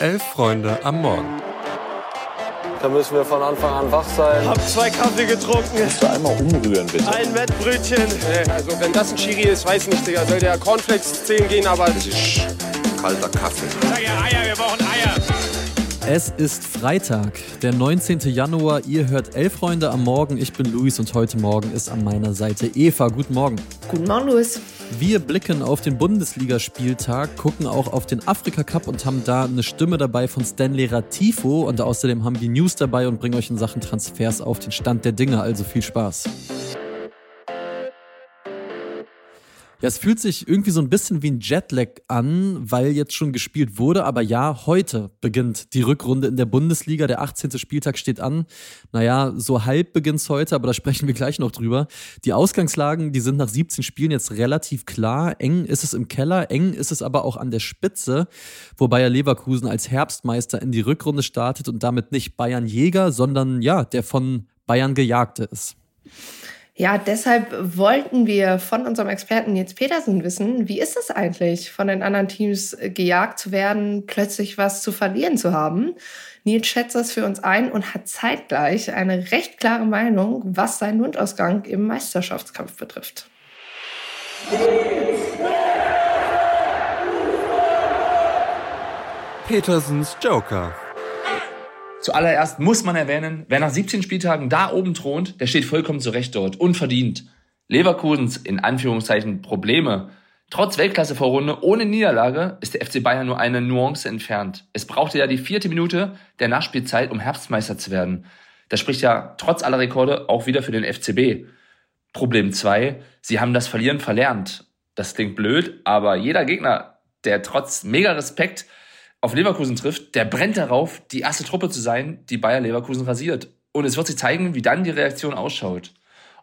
Elf Freunde am Morgen. Da müssen wir von Anfang an wach sein. Hab zwei Kaffee getrunken. Kannst du einmal umrühren, bitte? Ein Wettbrötchen. Nee, also wenn das ein Chiri ist, weiß nicht, Digga. Soll der Cornflakes 10 gehen, aber... Das ist kalter Kaffee. Sag ja Eier, wir brauchen Eier. Es ist Freitag, der 19. Januar. Ihr hört Elf Freunde am Morgen. Ich bin Luis und heute Morgen ist an meiner Seite Eva. Guten Morgen. Guten Morgen, Luis. Wir blicken auf den Bundesligaspieltag, gucken auch auf den Afrika Cup und haben da eine Stimme dabei von Stanley Ratifo. Und außerdem haben wir News dabei und bringen euch in Sachen Transfers auf den Stand der Dinge. Also viel Spaß. Ja, es fühlt sich irgendwie so ein bisschen wie ein Jetlag an, weil jetzt schon gespielt wurde. Aber ja, heute beginnt die Rückrunde in der Bundesliga. Der 18. Spieltag steht an. Naja, so halb beginnt es heute, aber da sprechen wir gleich noch drüber. Die Ausgangslagen, die sind nach 17 Spielen jetzt relativ klar. Eng ist es im Keller, eng ist es aber auch an der Spitze, wobei ja Leverkusen als Herbstmeister in die Rückrunde startet und damit nicht Bayern Jäger, sondern ja, der von Bayern Gejagte ist. Ja, deshalb wollten wir von unserem Experten Nils Petersen wissen, wie ist es eigentlich, von den anderen Teams gejagt zu werden, plötzlich was zu verlieren zu haben. Nils schätzt das für uns ein und hat zeitgleich eine recht klare Meinung, was seinen Wundausgang im Meisterschaftskampf betrifft. Petersens Joker. Zuallererst muss man erwähnen, wer nach 17 Spieltagen da oben thront, der steht vollkommen zurecht dort, unverdient. Leverkusens in Anführungszeichen Probleme. Trotz Weltklasse-Vorrunde ohne Niederlage ist der FC Bayern nur eine Nuance entfernt. Es brauchte ja die vierte Minute der Nachspielzeit, um Herbstmeister zu werden. Das spricht ja trotz aller Rekorde auch wieder für den FCB. Problem zwei: sie haben das Verlieren verlernt. Das klingt blöd, aber jeder Gegner, der trotz mega Respekt auf Leverkusen trifft, der brennt darauf, die erste Truppe zu sein, die Bayer Leverkusen rasiert. Und es wird sich zeigen, wie dann die Reaktion ausschaut.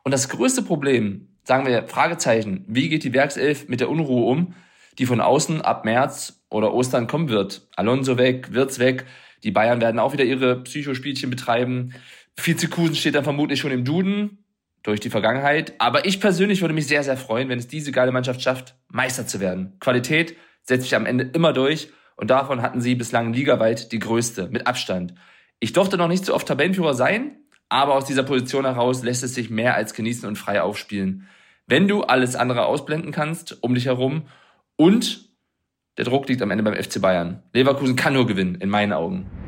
Und das größte Problem, sagen wir Fragezeichen, wie geht die Werkself mit der Unruhe um, die von außen ab März oder Ostern kommen wird? Alonso weg, Wirtz weg, die Bayern werden auch wieder ihre Psychospielchen betreiben. Vizekusen steht dann vermutlich schon im Duden durch die Vergangenheit. Aber ich persönlich würde mich sehr, sehr freuen, wenn es diese geile Mannschaft schafft, Meister zu werden. Qualität setzt sich am Ende immer durch und davon hatten sie bislang ligaweit die größte, mit Abstand. Ich durfte noch nicht so oft Tabellenführer sein, aber aus dieser Position heraus lässt es sich mehr als genießen und frei aufspielen. Wenn du alles andere ausblenden kannst um dich herum und der Druck liegt am Ende beim FC Bayern. Leverkusen kann nur gewinnen, in meinen Augen.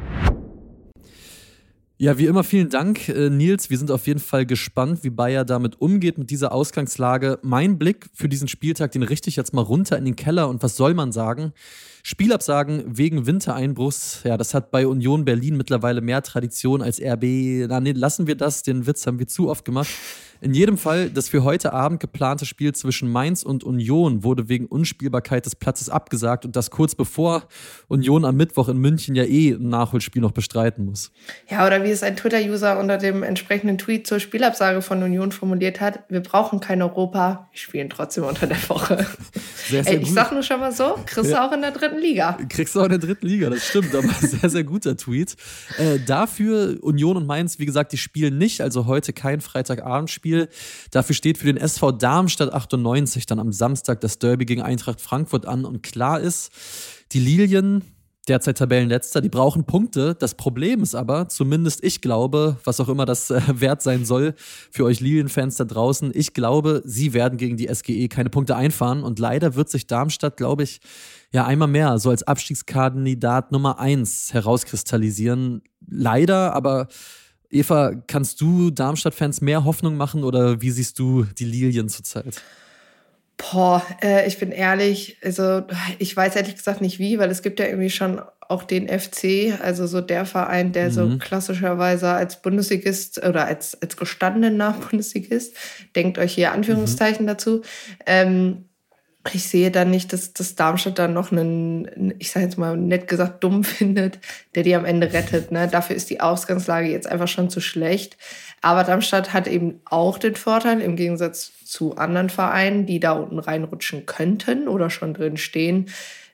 Ja, wie immer vielen Dank, äh, Nils. Wir sind auf jeden Fall gespannt, wie Bayer damit umgeht, mit dieser Ausgangslage. Mein Blick für diesen Spieltag, den richte ich jetzt mal runter in den Keller. Und was soll man sagen? Spielabsagen wegen Wintereinbruchs, ja, das hat bei Union Berlin mittlerweile mehr Tradition als RB. Na, nee, lassen wir das, den Witz haben wir zu oft gemacht. In jedem Fall, das für heute Abend geplante Spiel zwischen Mainz und Union wurde wegen Unspielbarkeit des Platzes abgesagt und das kurz bevor Union am Mittwoch in München ja eh ein Nachholspiel noch bestreiten muss. Ja, oder wie es ein Twitter-User unter dem entsprechenden Tweet zur Spielabsage von Union formuliert hat, wir brauchen kein Europa, wir spielen trotzdem unter der Woche. Sehr, sehr Ey, ich sag nur schon mal so, kriegst ja. du auch in der dritten Liga. Kriegst du auch in der dritten Liga, das stimmt, aber sehr, sehr guter Tweet. Äh, dafür Union und Mainz, wie gesagt, die spielen nicht, also heute kein Freitagabendspiel. Spiel. Dafür steht für den SV Darmstadt 98 dann am Samstag das Derby gegen Eintracht Frankfurt an. Und klar ist, die Lilien, derzeit Tabellenletzter, die brauchen Punkte. Das Problem ist aber, zumindest ich glaube, was auch immer das äh, wert sein soll für euch Lilien-Fans da draußen, ich glaube, sie werden gegen die SGE keine Punkte einfahren. Und leider wird sich Darmstadt, glaube ich, ja einmal mehr so als Abstiegskandidat Nummer eins herauskristallisieren. Leider, aber Eva, kannst du Darmstadt-Fans mehr Hoffnung machen oder wie siehst du die Lilien zurzeit? Boah, äh, ich bin ehrlich, also ich weiß ehrlich gesagt nicht wie, weil es gibt ja irgendwie schon auch den FC, also so der Verein, der mhm. so klassischerweise als Bundesligist oder als, als gestandener Bundesligist, denkt euch hier Anführungszeichen mhm. dazu, ähm, ich sehe dann nicht, dass, dass Darmstadt dann noch einen, ich sage jetzt mal nett gesagt, dumm findet, der die am Ende rettet. Ne? Dafür ist die Ausgangslage jetzt einfach schon zu schlecht. Aber Darmstadt hat eben auch den Vorteil, im Gegensatz zu anderen Vereinen, die da unten reinrutschen könnten oder schon drin stehen,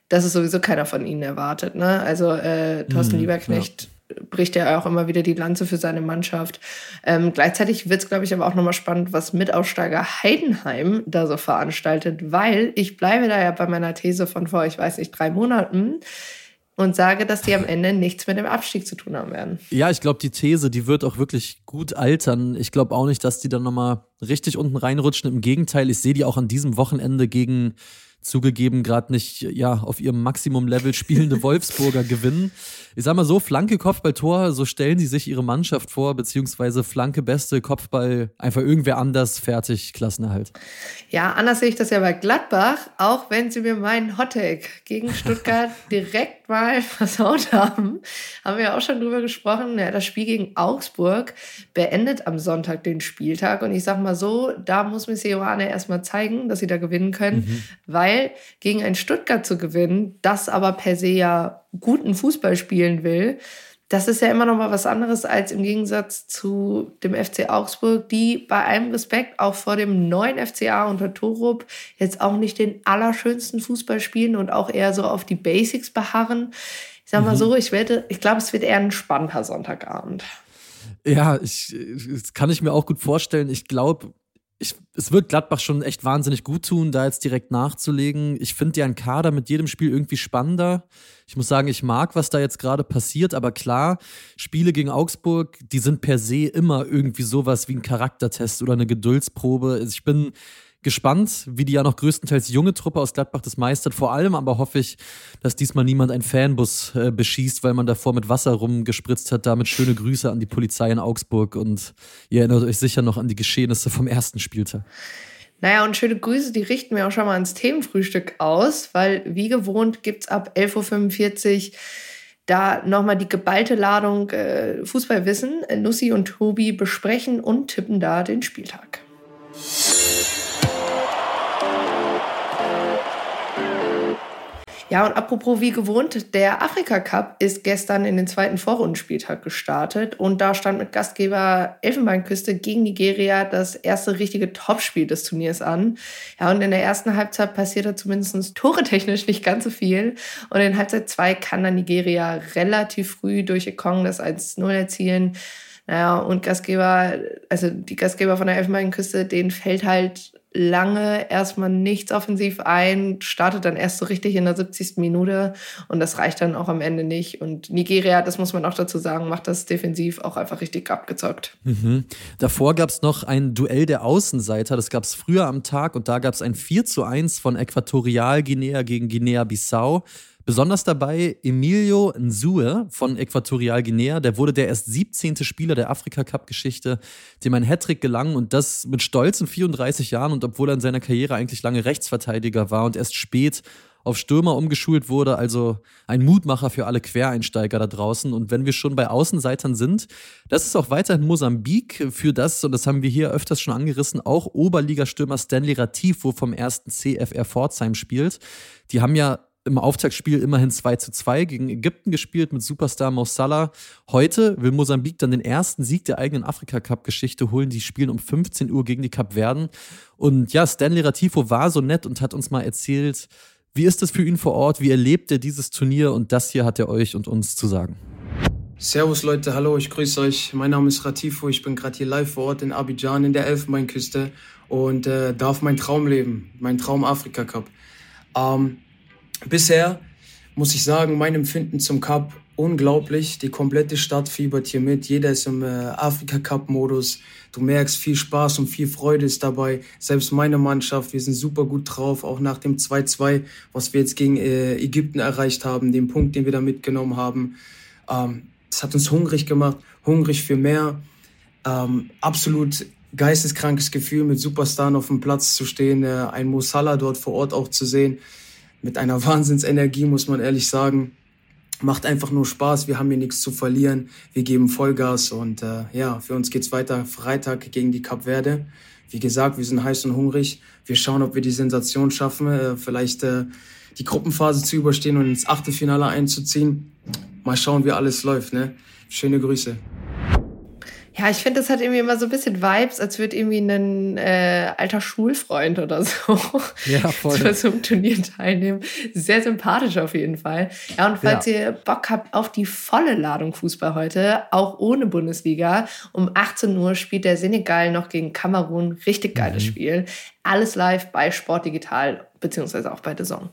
dass es sowieso keiner von ihnen erwartet. Ne? Also äh, Thorsten mhm, Lieberknecht ja bricht er auch immer wieder die Lanze für seine Mannschaft. Ähm, gleichzeitig wird es, glaube ich, aber auch nochmal spannend, was Mitaufsteiger Heidenheim da so veranstaltet, weil ich bleibe da ja bei meiner These von vor, ich weiß nicht, drei Monaten. und sage, dass die am Ende nichts mit dem Abstieg zu tun haben werden. Ja, ich glaube, die These, die wird auch wirklich gut altern. Ich glaube auch nicht, dass die dann nochmal richtig unten reinrutschen. Im Gegenteil, ich sehe die auch an diesem Wochenende gegen zugegeben gerade nicht ja auf ihrem Maximum-Level spielende Wolfsburger gewinnen. Ich sag mal so, Flanke, Kopfball, Tor, so stellen sie sich ihre Mannschaft vor, beziehungsweise Flanke, Beste, Kopfball, einfach irgendwer anders, fertig, Klassenerhalt. Ja, anders sehe ich das ja bei Gladbach, auch wenn sie mir meinen Hottake gegen Stuttgart direkt mal versaut haben. Haben wir ja auch schon drüber gesprochen. Ja, das Spiel gegen Augsburg beendet am Sonntag den Spieltag und ich sag mal so, da muss Miss Johanne erstmal zeigen, dass sie da gewinnen können, mhm. weil weil gegen ein Stuttgart zu gewinnen, das aber per se ja guten Fußball spielen will, das ist ja immer noch mal was anderes als im Gegensatz zu dem FC Augsburg, die bei allem Respekt auch vor dem neuen FCA unter Torup jetzt auch nicht den allerschönsten Fußball spielen und auch eher so auf die Basics beharren. Ich sag mal mhm. so, ich werde, ich glaube, es wird eher ein spannender Sonntagabend. Ja, ich, das kann ich mir auch gut vorstellen. Ich glaube, ich, es wird Gladbach schon echt wahnsinnig gut tun, da jetzt direkt nachzulegen. Ich finde ein Kader mit jedem Spiel irgendwie spannender. Ich muss sagen, ich mag, was da jetzt gerade passiert, aber klar, Spiele gegen Augsburg, die sind per se immer irgendwie sowas wie ein Charaktertest oder eine Geduldsprobe. Ich bin gespannt, wie die ja noch größtenteils junge Truppe aus Gladbach das meistert. Vor allem aber hoffe ich, dass diesmal niemand einen Fanbus äh, beschießt, weil man davor mit Wasser rumgespritzt hat. Damit schöne Grüße an die Polizei in Augsburg und ihr erinnert euch sicher noch an die Geschehnisse vom ersten Spieltag. Naja, und schöne Grüße, die richten wir auch schon mal ans Themenfrühstück aus, weil wie gewohnt gibt es ab 11.45 Uhr da nochmal die geballte Ladung äh, Fußballwissen. Nussi und Tobi besprechen und tippen da den Spieltag. Ja, und apropos wie gewohnt, der Afrika Cup ist gestern in den zweiten Vorrundenspieltag gestartet und da stand mit Gastgeber Elfenbeinküste gegen Nigeria das erste richtige Topspiel des Turniers an. Ja, und in der ersten Halbzeit passierte zumindest tore-technisch nicht ganz so viel und in Halbzeit 2 kann dann Nigeria relativ früh durch Ekong das 1-0 erzielen. Naja, und Gastgeber, also die Gastgeber von der Elfenbeinküste, denen fällt halt lange erstmal nichts offensiv ein, startet dann erst so richtig in der 70. Minute und das reicht dann auch am Ende nicht. Und Nigeria, das muss man auch dazu sagen, macht das defensiv auch einfach richtig abgezockt. Mhm. Davor gab es noch ein Duell der Außenseiter, das gab es früher am Tag und da gab es ein 4 zu 1 von Äquatorialguinea gegen Guinea-Bissau. Besonders dabei Emilio Nsue von Äquatorialguinea. Der wurde der erst 17. Spieler der Afrika-Cup-Geschichte, dem ein Hattrick gelang und das mit stolzen 34 Jahren und obwohl er in seiner Karriere eigentlich lange Rechtsverteidiger war und erst spät auf Stürmer umgeschult wurde, also ein Mutmacher für alle Quereinsteiger da draußen. Und wenn wir schon bei Außenseitern sind, das ist auch weiterhin Mosambik für das, und das haben wir hier öfters schon angerissen, auch Oberligastürmer Stanley Ratifo vom ersten CFR Pforzheim spielt. Die haben ja im Auftaktspiel immerhin 2 zu 2 gegen Ägypten gespielt mit Superstar Mo Salah. Heute will Mosambik dann den ersten Sieg der eigenen Afrika-Cup-Geschichte holen. Die spielen um 15 Uhr gegen die Kapverden. Und ja, Stanley Ratifo war so nett und hat uns mal erzählt, wie ist es für ihn vor Ort? Wie erlebt er dieses Turnier? Und das hier hat er euch und uns zu sagen. Servus Leute, hallo, ich grüße euch. Mein Name ist Ratifo, ich bin gerade hier live vor Ort in Abidjan in der Elfenbeinküste und äh, darf mein Traum leben, mein Traum Afrika Cup. Ähm, Bisher muss ich sagen, mein Empfinden zum Cup unglaublich. Die komplette Stadt fiebert hier mit. Jeder ist im äh, Afrika-Cup-Modus. Du merkst, viel Spaß und viel Freude ist dabei. Selbst meine Mannschaft, wir sind super gut drauf, auch nach dem 2-2, was wir jetzt gegen äh, Ägypten erreicht haben, den Punkt, den wir da mitgenommen haben. Ähm, das hat uns hungrig gemacht, hungrig für mehr. Ähm, absolut geisteskrankes Gefühl, mit Superstars auf dem Platz zu stehen, äh, ein Mo Salah dort vor Ort auch zu sehen mit einer Wahnsinnsenergie, muss man ehrlich sagen. Macht einfach nur Spaß. Wir haben hier nichts zu verlieren. Wir geben Vollgas und äh, ja, für uns geht's weiter Freitag gegen die Cap Verde. Wie gesagt, wir sind heiß und hungrig. Wir schauen, ob wir die Sensation schaffen, äh, vielleicht äh, die Gruppenphase zu überstehen und ins Achtelfinale einzuziehen. Mal schauen, wie alles läuft. Ne? Schöne Grüße. Ja, ich finde, das hat irgendwie immer so ein bisschen Vibes, als würde irgendwie ein äh, alter Schulfreund oder so ja, voll. zu so einem Turnier teilnehmen. Sehr sympathisch auf jeden Fall. Ja, und falls ja. ihr Bock habt auf die volle Ladung Fußball heute, auch ohne Bundesliga, um 18 Uhr spielt der Senegal noch gegen Kamerun. Richtig geiles mhm. Spiel. Alles live bei Sport Digital, beziehungsweise auch bei The Song.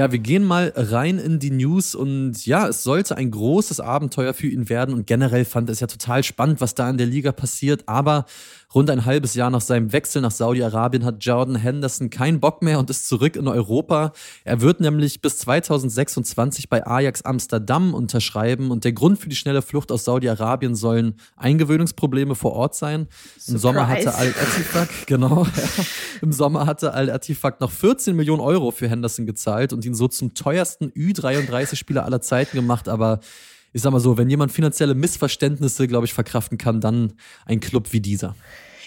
Ja, wir gehen mal rein in die News und ja, es sollte ein großes Abenteuer für ihn werden und generell fand es ja total spannend, was da in der Liga passiert, aber Rund ein halbes Jahr nach seinem Wechsel nach Saudi-Arabien hat Jordan Henderson keinen Bock mehr und ist zurück in Europa. Er wird nämlich bis 2026 bei Ajax Amsterdam unterschreiben und der Grund für die schnelle Flucht aus Saudi-Arabien sollen Eingewöhnungsprobleme vor Ort sein. Im Sommer hatte Al-Etifak, genau, im Sommer hatte Al-Etifak noch 14 Millionen Euro für Henderson gezahlt und ihn so zum teuersten Ü33-Spieler aller Zeiten gemacht, aber ich sag mal so, wenn jemand finanzielle Missverständnisse, glaube ich, verkraften kann, dann ein Club wie dieser.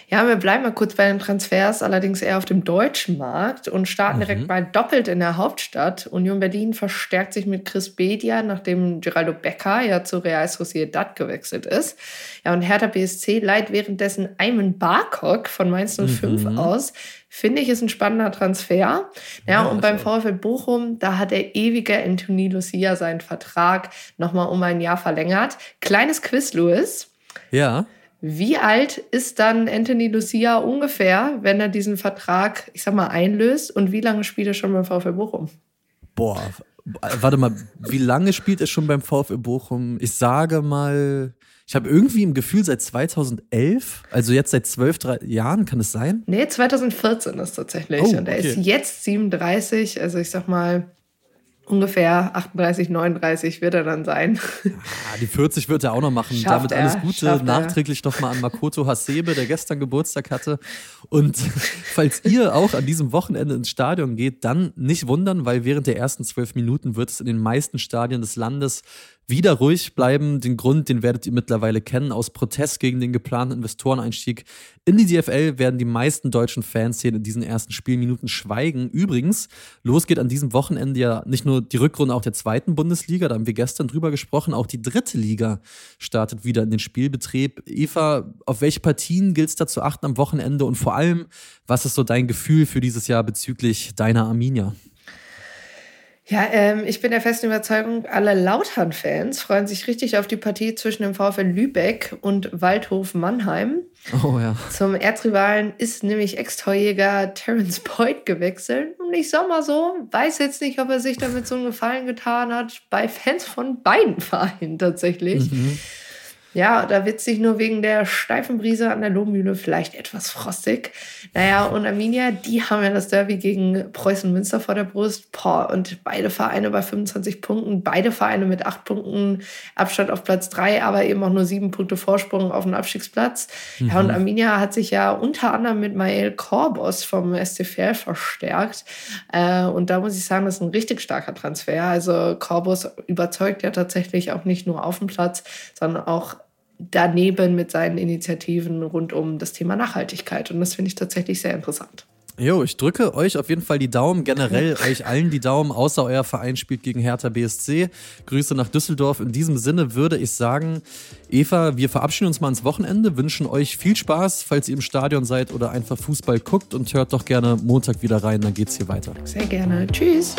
Ja, wir bleiben mal kurz bei den Transfers, allerdings eher auf dem deutschen Markt und starten mhm. direkt mal doppelt in der Hauptstadt. Union Berlin verstärkt sich mit Chris Bedia, nachdem Geraldo Becker ja zu Real Sociedad gewechselt ist. Ja, und Hertha BSC leiht währenddessen Ayman Barkok von Mainz 05 mhm. aus. Finde ich, ist ein spannender Transfer. Ja, ja und beim VfL Bochum, da hat der ewige Anthony Lucia seinen Vertrag nochmal um ein Jahr verlängert. Kleines Quiz, Louis. Ja. Wie alt ist dann Anthony Lucia ungefähr, wenn er diesen Vertrag, ich sag mal, einlöst? Und wie lange spielt er schon beim VfL Bochum? Boah, warte mal, wie lange spielt er schon beim VfL Bochum? Ich sage mal, ich habe irgendwie im Gefühl seit 2011, also jetzt seit zwölf Jahren, kann es sein? Nee, 2014 ist tatsächlich. Oh, Und er ist jetzt 37, also ich sag mal, ungefähr 38, 39 wird er dann sein. Ah, die 40 wird er auch noch machen. Schafft Damit alles Gute nachträglich nochmal an Makoto Hasebe, der gestern Geburtstag hatte. Und falls ihr auch an diesem Wochenende ins Stadion geht, dann nicht wundern, weil während der ersten zwölf Minuten wird es in den meisten Stadien des Landes wieder ruhig bleiben. Den Grund, den werdet ihr mittlerweile kennen. Aus Protest gegen den geplanten Investoreneinstieg in die DFL werden die meisten deutschen Fans hier in diesen ersten Spielminuten schweigen. Übrigens, los geht an diesem Wochenende ja nicht nur die Rückrunde auch der zweiten Bundesliga, da haben wir gestern drüber gesprochen, auch die dritte Liga startet wieder in den Spielbetrieb. Eva, auf welche Partien gilt es da zu achten am Wochenende und vor allem, was ist so dein Gefühl für dieses Jahr bezüglich deiner Arminia? Ja, ähm, ich bin der festen Überzeugung, alle Lautern-Fans freuen sich richtig auf die Partie zwischen dem VfL Lübeck und Waldhof Mannheim. Oh ja. Zum Erzrivalen ist nämlich Ex-Torjäger Terence Boyd gewechselt. Und ich sag mal so, weiß jetzt nicht, ob er sich damit so einen Gefallen getan hat, bei Fans von beiden Vereinen tatsächlich. Mhm. Ja, da wird sich nur wegen der steifen Brise an der Lohmühle vielleicht etwas frostig. Naja, und Arminia, die haben ja das Derby gegen Preußen Münster vor der Brust. Boah, und beide Vereine bei 25 Punkten, beide Vereine mit acht Punkten Abstand auf Platz drei, aber eben auch nur sieben Punkte Vorsprung auf den Abstiegsplatz. Mhm. Ja, und Arminia hat sich ja unter anderem mit Mael Korbos vom STFL verstärkt. Äh, und da muss ich sagen, das ist ein richtig starker Transfer. Also Korbos überzeugt ja tatsächlich auch nicht nur auf dem Platz, sondern auch daneben mit seinen Initiativen rund um das Thema Nachhaltigkeit. Und das finde ich tatsächlich sehr interessant. Jo, ich drücke euch auf jeden Fall die Daumen, generell euch allen die Daumen, außer euer Verein spielt gegen Hertha BSC. Grüße nach Düsseldorf. In diesem Sinne würde ich sagen, Eva, wir verabschieden uns mal ins Wochenende, wünschen euch viel Spaß, falls ihr im Stadion seid oder einfach Fußball guckt und hört doch gerne Montag wieder rein, dann geht's hier weiter. Sehr gerne. Tschüss.